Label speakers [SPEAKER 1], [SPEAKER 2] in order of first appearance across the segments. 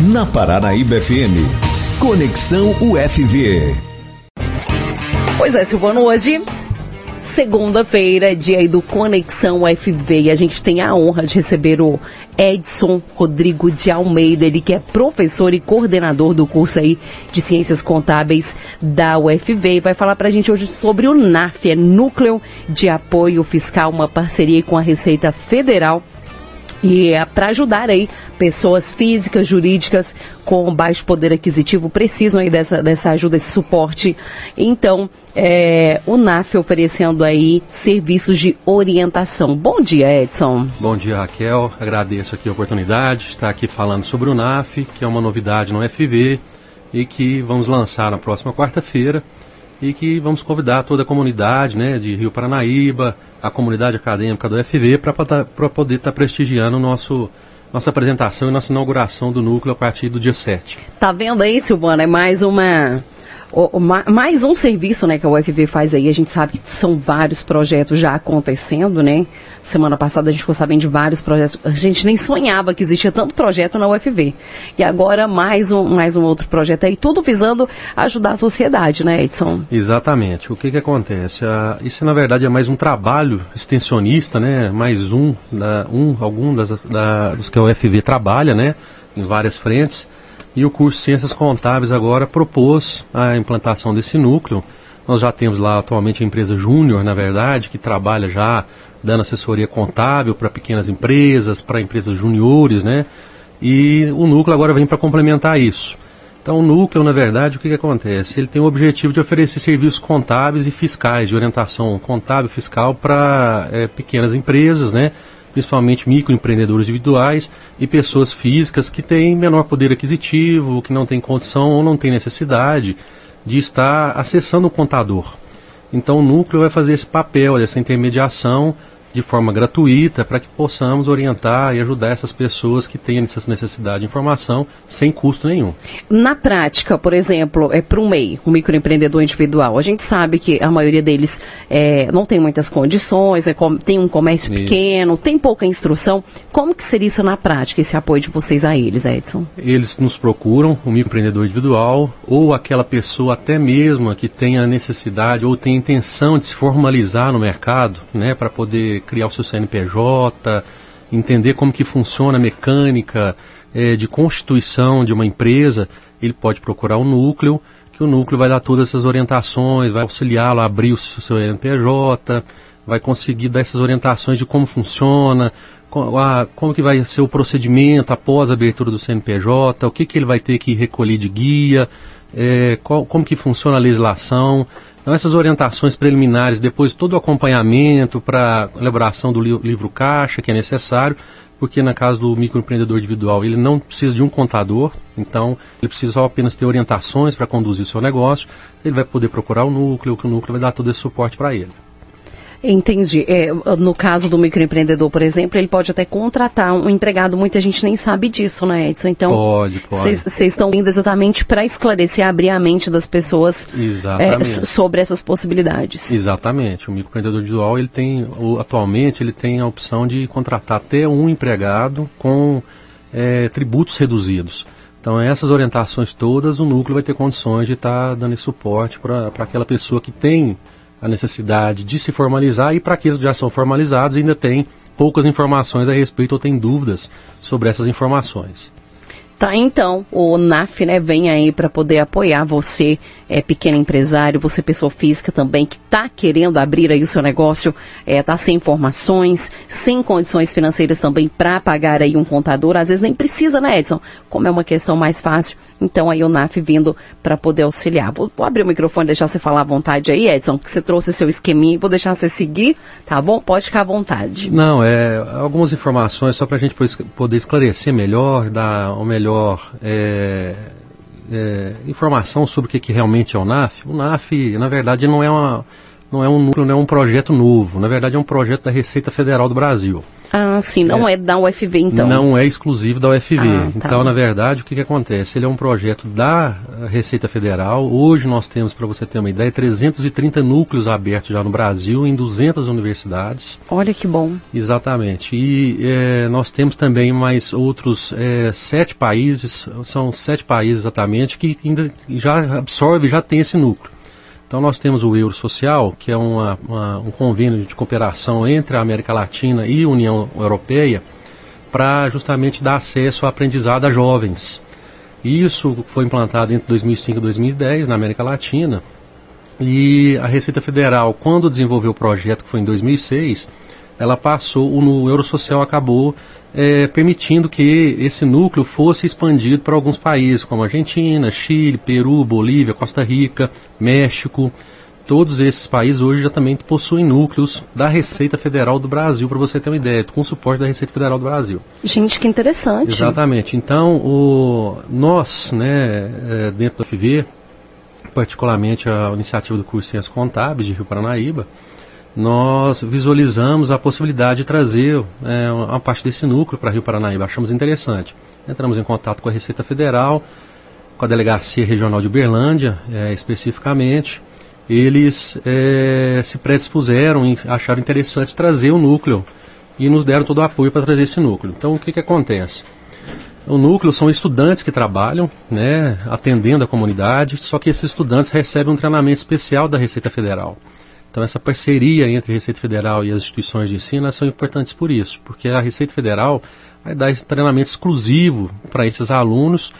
[SPEAKER 1] Na Paranaíba FM. Conexão UFV.
[SPEAKER 2] Pois é, Silvano, hoje segunda-feira, dia do Conexão UFV, e a gente tem a honra de receber o Edson Rodrigo de Almeida, ele que é professor e coordenador do curso aí de Ciências Contábeis da UFV, e vai falar para a gente hoje sobre o NAF, é Núcleo de Apoio Fiscal, uma parceria com a Receita Federal e é para ajudar aí pessoas físicas, jurídicas com baixo poder aquisitivo precisam aí dessa, dessa ajuda, esse suporte. Então, é, o NAF oferecendo aí serviços de orientação. Bom dia, Edson.
[SPEAKER 3] Bom dia, Raquel. Agradeço aqui a oportunidade de estar aqui falando sobre o NAF, que é uma novidade no FV e que vamos lançar na próxima quarta-feira e que vamos convidar toda a comunidade né, de Rio Paranaíba, a comunidade acadêmica do FV, para poder estar tá prestigiando nosso, nossa apresentação e nossa inauguração do núcleo a partir do dia 7.
[SPEAKER 2] Tá vendo aí, Silvana? É mais uma mais um serviço né, que a UFV faz aí, a gente sabe que são vários projetos já acontecendo, né? Semana passada a gente ficou sabendo de vários projetos. A gente nem sonhava que existia tanto projeto na UFV. E agora mais um, mais um outro projeto aí, tudo visando ajudar a sociedade, né, Edson?
[SPEAKER 3] Exatamente. O que, que acontece? Ah, isso na verdade é mais um trabalho extensionista, né? Mais um, da, um algum das, da, dos que a UFV trabalha, né? Em várias frentes e o curso Ciências Contábeis agora propôs a implantação desse núcleo. Nós já temos lá atualmente a empresa Júnior, na verdade, que trabalha já dando assessoria contábil para pequenas empresas, para empresas juniores, né? E o núcleo agora vem para complementar isso. Então, o núcleo, na verdade, o que, que acontece? Ele tem o objetivo de oferecer serviços contábeis e fiscais, de orientação contábil fiscal para é, pequenas empresas, né? Principalmente microempreendedores individuais e pessoas físicas que têm menor poder aquisitivo, que não têm condição ou não têm necessidade de estar acessando o contador. Então o núcleo vai fazer esse papel, essa intermediação de forma gratuita para que possamos orientar e ajudar essas pessoas que têm essa necessidade de informação sem custo nenhum.
[SPEAKER 2] Na prática, por exemplo, é para um MEI, um microempreendedor individual, a gente sabe que a maioria deles é, não tem muitas condições, é, tem um comércio pequeno, tem pouca instrução. Como que seria isso na prática, esse apoio de vocês a eles, Edson?
[SPEAKER 3] Eles nos procuram, o microempreendedor individual, ou aquela pessoa até mesmo que tenha necessidade ou tem intenção de se formalizar no mercado, né, para poder criar o seu CNPJ, entender como que funciona a mecânica é, de constituição de uma empresa, ele pode procurar o núcleo, que o núcleo vai dar todas essas orientações, vai auxiliá-lo a abrir o seu CNPJ, vai conseguir dar essas orientações de como funciona, como que vai ser o procedimento após a abertura do CNPJ, o que, que ele vai ter que recolher de guia, é, qual, como que funciona a legislação. Então, essas orientações preliminares, depois todo o acompanhamento para elaboração do li livro caixa, que é necessário, porque na casa do microempreendedor individual ele não precisa de um contador, então ele precisa só apenas ter orientações para conduzir o seu negócio, ele vai poder procurar o núcleo, que o núcleo vai dar todo esse suporte para ele.
[SPEAKER 2] Entendi. É, no caso do microempreendedor, por exemplo, ele pode até contratar um empregado. Muita gente nem sabe disso, né, Edson? Então,
[SPEAKER 3] pode, pode.
[SPEAKER 2] Vocês estão indo exatamente para esclarecer, abrir a mente das pessoas é, sobre essas possibilidades.
[SPEAKER 3] Exatamente. O microempreendedor individual, ele tem, atualmente, ele tem a opção de contratar até um empregado com é, tributos reduzidos. Então, essas orientações todas, o núcleo vai ter condições de estar tá dando esse suporte para aquela pessoa que tem a necessidade de se formalizar e para aqueles que já são formalizados ainda tem poucas informações a respeito ou tem dúvidas sobre essas informações.
[SPEAKER 2] Tá, então, o NAF, né, vem aí para poder apoiar você, é, pequeno empresário, você pessoa física também, que está querendo abrir aí o seu negócio, está é, sem informações, sem condições financeiras também para pagar aí um contador, às vezes nem precisa, né, Edson? Como é uma questão mais fácil, então aí o NAF vindo para poder auxiliar. Vou, vou, abrir o microfone, deixar você falar à vontade aí, Edson, que você trouxe seu esqueminha, vou deixar você seguir, tá bom? Pode ficar à vontade.
[SPEAKER 3] Não, é algumas informações só para a gente poder esclarecer melhor, dar o melhor é, é, informação sobre o que, que realmente é o NAF. O NAF, na verdade, não é uma não é um núcleo, não é um projeto novo. Na verdade, é um projeto da Receita Federal do Brasil.
[SPEAKER 2] Ah, sim, não é, é da UFV então.
[SPEAKER 3] Não é exclusivo da UFV. Ah, tá. Então, na verdade, o que, que acontece? Ele é um projeto da Receita Federal. Hoje nós temos, para você ter uma ideia, 330 núcleos abertos já no Brasil, em 200 universidades.
[SPEAKER 2] Olha que bom.
[SPEAKER 3] Exatamente. E é, nós temos também mais outros é, sete países, são sete países exatamente, que ainda já absorve, já tem esse núcleo. Então nós temos o Euro Social, que é uma, uma, um convênio de cooperação entre a América Latina e a União Europeia para justamente dar acesso ao aprendizado a jovens. Isso foi implantado entre 2005 e 2010 na América Latina. E a Receita Federal, quando desenvolveu o projeto, que foi em 2006, ela passou, no Eurosocial acabou é, permitindo que esse núcleo fosse expandido para alguns países, como Argentina, Chile, Peru, Bolívia, Costa Rica, México. Todos esses países hoje já também possuem núcleos da Receita Federal do Brasil, para você ter uma ideia, com suporte da Receita Federal do Brasil.
[SPEAKER 2] Gente, que interessante.
[SPEAKER 3] Exatamente. Então, o, nós, né, é, dentro do FV, particularmente a iniciativa do curso Ciências Contábeis de Rio Paranaíba, nós visualizamos a possibilidade de trazer é, uma parte desse núcleo para Rio Paranaíba. Achamos interessante. Entramos em contato com a Receita Federal, com a Delegacia Regional de Uberlândia, é, especificamente. Eles é, se predispuseram e acharam interessante trazer o núcleo e nos deram todo o apoio para trazer esse núcleo. Então, o que, que acontece? O núcleo são estudantes que trabalham, né, atendendo a comunidade, só que esses estudantes recebem um treinamento especial da Receita Federal. Então, essa parceria entre a Receita Federal e as instituições de ensino são importantes por isso, porque a Receita Federal vai dar esse treinamento exclusivo para esses alunos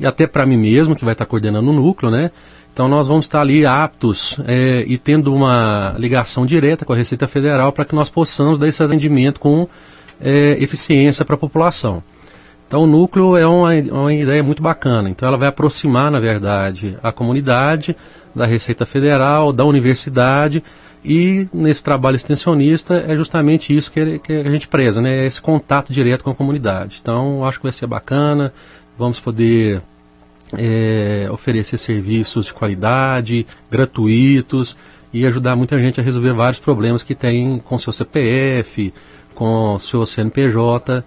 [SPEAKER 3] e até para mim mesmo, que vai estar coordenando o núcleo, né? Então, nós vamos estar ali aptos é, e tendo uma ligação direta com a Receita Federal para que nós possamos dar esse atendimento com é, eficiência para a população. Então, o núcleo é uma, uma ideia muito bacana. Então, ela vai aproximar, na verdade, a comunidade da Receita Federal, da universidade e nesse trabalho extensionista é justamente isso que, que a gente preza, né? Esse contato direto com a comunidade. Então, acho que vai ser bacana, vamos poder é, oferecer serviços de qualidade, gratuitos e ajudar muita gente a resolver vários problemas que tem com seu CPF, com seu CNPJ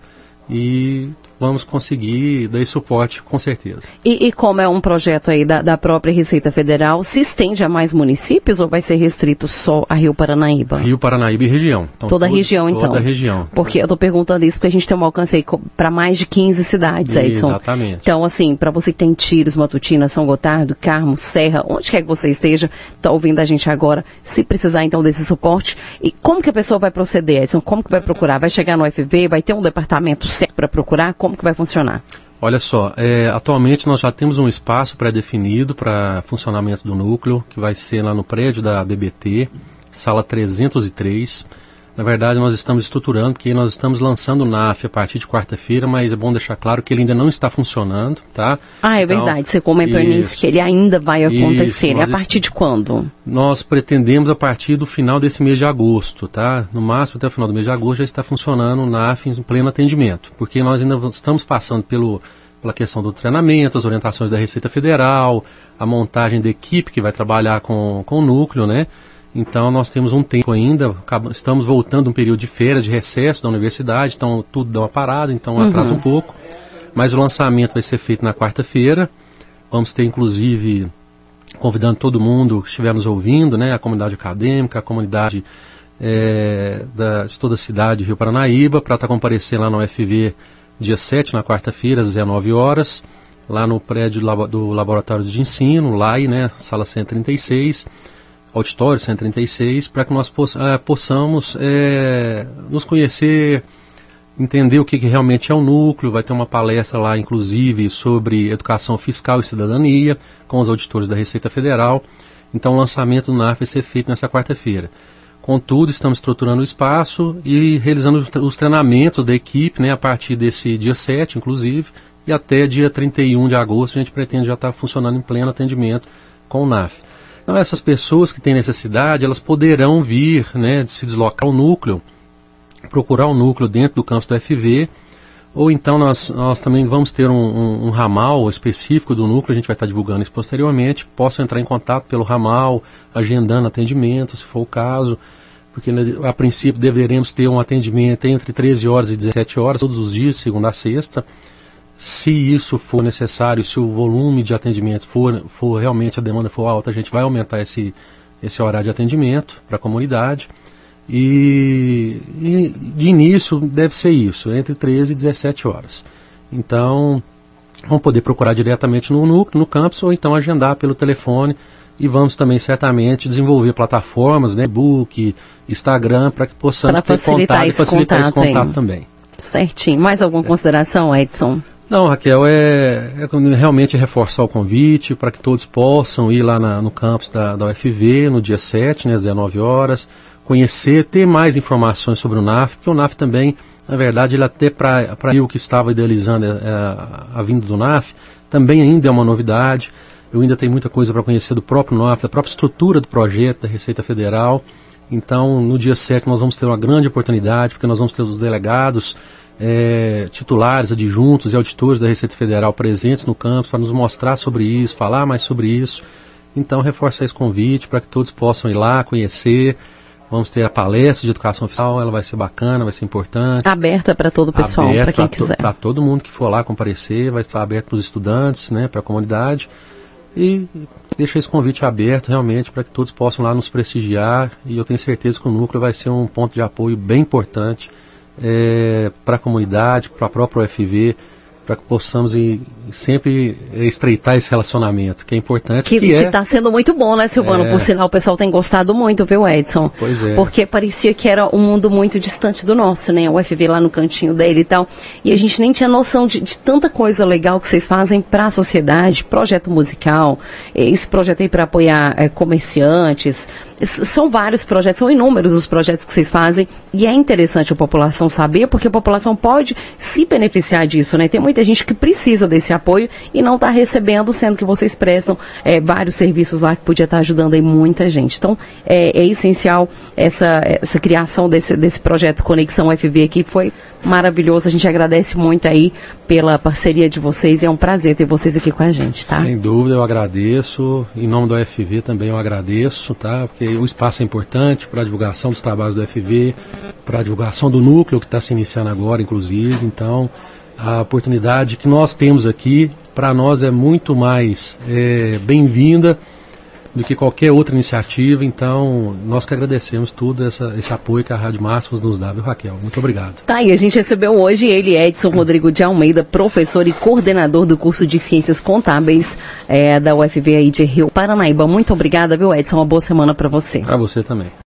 [SPEAKER 3] e vamos conseguir dar suporte, com certeza.
[SPEAKER 2] E, e como é um projeto aí da, da, própria Receita Federal, se estende a mais municípios ou vai ser restrito só a Rio Paranaíba?
[SPEAKER 3] Rio Paranaíba e região.
[SPEAKER 2] Então, toda a região, então?
[SPEAKER 3] Toda a região.
[SPEAKER 2] Porque eu estou perguntando isso porque a gente tem um alcance aí para mais de 15 cidades, Edson.
[SPEAKER 3] Exatamente.
[SPEAKER 2] Então, assim, para você que tem Tiros, Matutina, São Gotardo, Carmo, Serra, onde quer que você esteja, está ouvindo a gente agora, se precisar então desse suporte, e como que a pessoa vai proceder, Edson? Como que vai procurar? Vai chegar no FV, vai ter um departamento certo para procurar? Como que vai funcionar?
[SPEAKER 3] Olha só, é, atualmente nós já temos um espaço pré-definido para funcionamento do núcleo, que vai ser lá no prédio da BBT, sala 303. Na verdade, nós estamos estruturando, porque nós estamos lançando o NAF a partir de quarta-feira, mas é bom deixar claro que ele ainda não está funcionando, tá?
[SPEAKER 2] Ah, é então, verdade. Você comentou isso, nisso que ele ainda vai acontecer. Isso, a partir de quando?
[SPEAKER 3] Nós pretendemos a partir do final desse mês de agosto, tá? No máximo até o final do mês de agosto já está funcionando o NAF em pleno atendimento, porque nós ainda estamos passando pelo pela questão do treinamento, as orientações da Receita Federal, a montagem da equipe que vai trabalhar com, com o núcleo, né? Então nós temos um tempo ainda, estamos voltando um período de férias, de recesso da universidade, então tudo dá uma parada, então uhum. atrasa um pouco. Mas o lançamento vai ser feito na quarta-feira. Vamos ter inclusive convidando todo mundo que estiver nos ouvindo, né, a comunidade acadêmica, a comunidade é, da, de toda a cidade de Rio Paranaíba, para estar tá comparecendo lá no UFV dia 7, na quarta-feira, às 19 horas, lá no prédio do Laboratório de Ensino, LAI, né, sala 136 auditório 136, para que nós eh, possamos é, nos conhecer, entender o que, que, realmente é o núcleo. Vai ter uma palestra lá, inclusive, sobre educação fiscal e cidadania, com os auditores da Receita Federal. Então, o lançamento do NAF vai ser feito nessa quarta-feira. Contudo, estamos estruturando o espaço e realizando os treinamentos da equipe, né, a partir desse dia 7, inclusive, e até dia 31 de agosto a gente pretende já estar funcionando em pleno atendimento com o NAF. Então essas pessoas que têm necessidade, elas poderão vir, né, se deslocar ao núcleo, procurar o núcleo dentro do campus do FV, ou então nós, nós também vamos ter um, um, um, ramal específico do núcleo, a gente vai estar divulgando isso posteriormente, possam entrar em contato pelo ramal, agendando atendimento, se for o caso. porque né, a princípio deveremos ter um atendimento entre 13 horas e 17 horas, todos os dias, segunda a sexta. Se isso for necessário, se o volume de atendimentos for, for realmente a demanda for alta, a gente vai aumentar esse, esse horário de atendimento para a comunidade. E, e, de início deve ser isso, entre 13 e 17 horas. Então, vão poder procurar diretamente no núcleo, no campus, ou então agendar pelo telefone. E vamos também certamente desenvolver plataformas, né, book, Instagram, para que possamos
[SPEAKER 2] pra
[SPEAKER 3] ter contato e facilitar esse contato também.
[SPEAKER 2] Certinho. Mais alguma é. consideração, Edson?
[SPEAKER 3] Não, Raquel, é, é, realmente reforçar o convite para que todos possam ir lá na, no campus da, da UFV no dia 7, né, às 19 horas, conhecer, ter mais informações sobre o NAF, porque o NAF também, na verdade, ele até para o que estava idealizando a, é, a, a vinda do NAF, também ainda é uma novidade. Eu ainda tenho muita coisa para conhecer do próprio NAF, da própria estrutura do projeto da Receita Federal. Então, no dia 7 nós vamos ter uma grande oportunidade, porque nós vamos ter os delegados é, titulares, adjuntos e auditores da Receita Federal presentes no campus para nos mostrar sobre isso, falar mais sobre isso. Então, reforçar esse convite para que todos possam ir lá, conhecer. Vamos ter a palestra de educação fiscal, ela vai ser bacana, vai ser importante.
[SPEAKER 2] Aberta para todo o pessoal, para quem quiser.
[SPEAKER 3] Para todo mundo que for lá comparecer, vai estar aberto para os estudantes, né, para a comunidade. E deixa esse convite aberto realmente para que todos possam lá nos prestigiar. E eu tenho certeza que o núcleo vai ser um ponto de apoio bem importante é, para a comunidade, para a própria UFV, para que possamos ir, sempre estreitar esse relacionamento, que é importante.
[SPEAKER 2] Que está é, sendo muito bom, né, Silvano? É, Por sinal, o pessoal tem gostado muito, viu, Edson?
[SPEAKER 3] Pois é.
[SPEAKER 2] Porque parecia que era um mundo muito distante do nosso, né? O UFV lá no cantinho dele e tal. E a gente nem tinha noção de, de tanta coisa legal que vocês fazem para a sociedade, projeto musical, esse projeto aí para apoiar é, comerciantes, são vários projetos, são inúmeros os projetos que vocês fazem e é interessante a população saber, porque a população pode se beneficiar disso, né? Tem muita gente que precisa desse apoio e não está recebendo, sendo que vocês prestam é, vários serviços lá que podia estar tá ajudando aí muita gente. Então, é, é essencial essa, essa criação desse, desse projeto Conexão FV aqui, foi maravilhoso. A gente agradece muito aí pela parceria de vocês. É um prazer ter vocês aqui com a gente, tá?
[SPEAKER 3] Sem dúvida, eu agradeço. Em nome do UFV também eu agradeço, tá? Porque o espaço é importante para a divulgação dos trabalhos do UFV, para a divulgação do núcleo que está se iniciando agora, inclusive. Então, a oportunidade que nós temos aqui, para nós é muito mais é, bem-vinda do que qualquer outra iniciativa. Então, nós que agradecemos tudo essa, esse apoio que a Rádio Máximos nos dá, viu, Raquel? Muito obrigado.
[SPEAKER 2] Tá, e a gente recebeu hoje ele, Edson Rodrigo de Almeida, professor e coordenador do curso de Ciências Contábeis é, da UFV aí de Rio Paranaíba. Muito obrigada, viu, Edson? Uma boa semana para você.
[SPEAKER 3] Para você também.